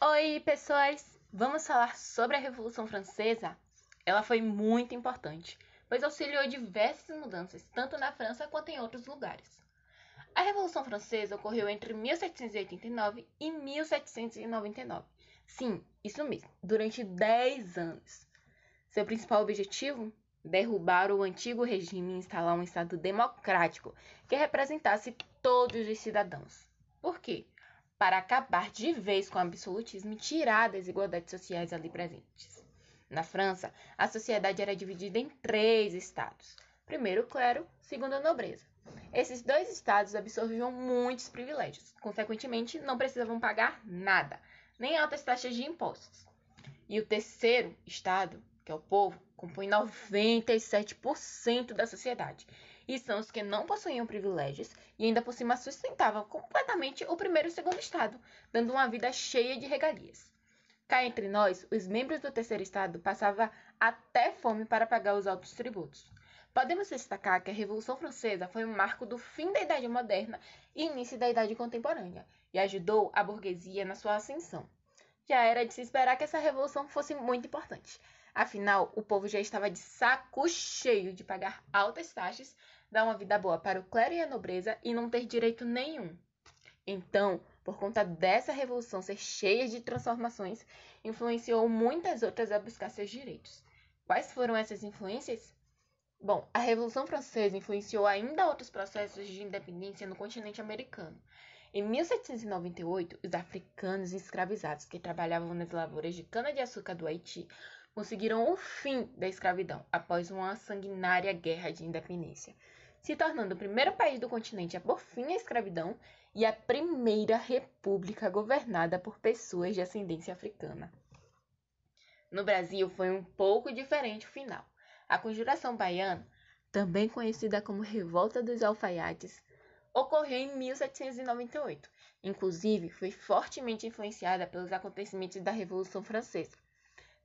Oi, pessoas! Vamos falar sobre a Revolução Francesa? Ela foi muito importante, pois auxiliou diversas mudanças, tanto na França quanto em outros lugares. A Revolução Francesa ocorreu entre 1789 e 1799. Sim, isso mesmo, durante 10 anos. Seu principal objetivo? Derrubar o antigo regime e instalar um Estado democrático que representasse todos os cidadãos. Por quê? Para acabar de vez com o absolutismo e tirar desigualdades sociais ali presentes. Na França, a sociedade era dividida em três estados. Primeiro o clero, segundo a nobreza. Esses dois estados absorviam muitos privilégios, consequentemente não precisavam pagar nada, nem altas taxas de impostos. E o terceiro estado, que é o povo, compõe 97% da sociedade e são os que não possuíam privilégios e ainda por cima sustentavam completamente o primeiro e segundo estado, dando uma vida cheia de regalias. Cá entre nós, os membros do terceiro estado passavam até fome para pagar os altos tributos. Podemos destacar que a Revolução Francesa foi um marco do fim da Idade Moderna e início da Idade Contemporânea, e ajudou a burguesia na sua ascensão. Já era de se esperar que essa revolução fosse muito importante. Afinal, o povo já estava de saco cheio de pagar altas taxas dar uma vida boa para o clero e a nobreza e não ter direito nenhum. Então, por conta dessa revolução ser cheia de transformações, influenciou muitas outras a buscar seus direitos. Quais foram essas influências? Bom, a Revolução Francesa influenciou ainda outros processos de independência no continente americano. Em 1798, os africanos escravizados que trabalhavam nas lavouras de cana-de-açúcar do Haiti conseguiram o fim da escravidão após uma sanguinária guerra de independência se tornando o primeiro país do continente a pôr fim à escravidão e a primeira república governada por pessoas de ascendência africana. No Brasil foi um pouco diferente o final. A Conjuração Baiana, também conhecida como Revolta dos Alfaiates, ocorreu em 1798. Inclusive, foi fortemente influenciada pelos acontecimentos da Revolução Francesa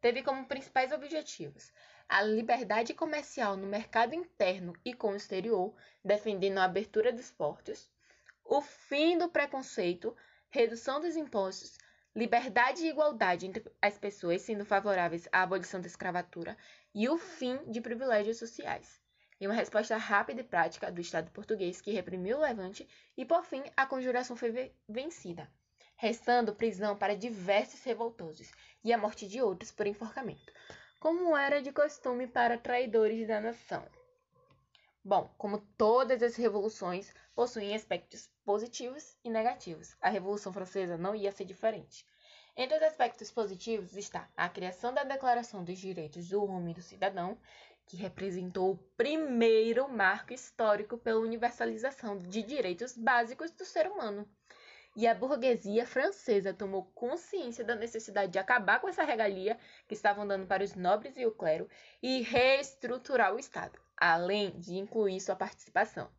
teve como principais objetivos a liberdade comercial no mercado interno e com o exterior, defendendo a abertura dos portos, o fim do preconceito, redução dos impostos, liberdade e igualdade entre as pessoas, sendo favoráveis à abolição da escravatura e o fim de privilégios sociais. E uma resposta rápida e prática do Estado português que reprimiu o levante e, por fim, a conjuração foi vencida restando prisão para diversos revoltosos e a morte de outros por enforcamento, como era de costume para traidores da nação. Bom, como todas as revoluções possuem aspectos positivos e negativos, a Revolução Francesa não ia ser diferente. Entre os aspectos positivos está a criação da Declaração dos Direitos do Homem e do Cidadão, que representou o primeiro marco histórico pela universalização de direitos básicos do ser humano e a burguesia francesa tomou consciência da necessidade de acabar com essa regalia que estavam dando para os nobres e o clero e reestruturar o Estado, além de incluir sua participação.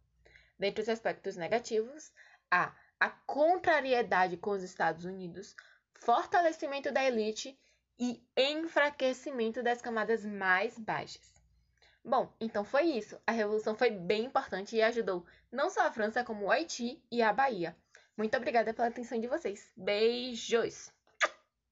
Dentre os aspectos negativos, há a contrariedade com os Estados Unidos, fortalecimento da elite e enfraquecimento das camadas mais baixas. Bom, então foi isso. A revolução foi bem importante e ajudou não só a França, como o Haiti e a Bahia. Muito obrigada pela atenção de vocês. Beijos!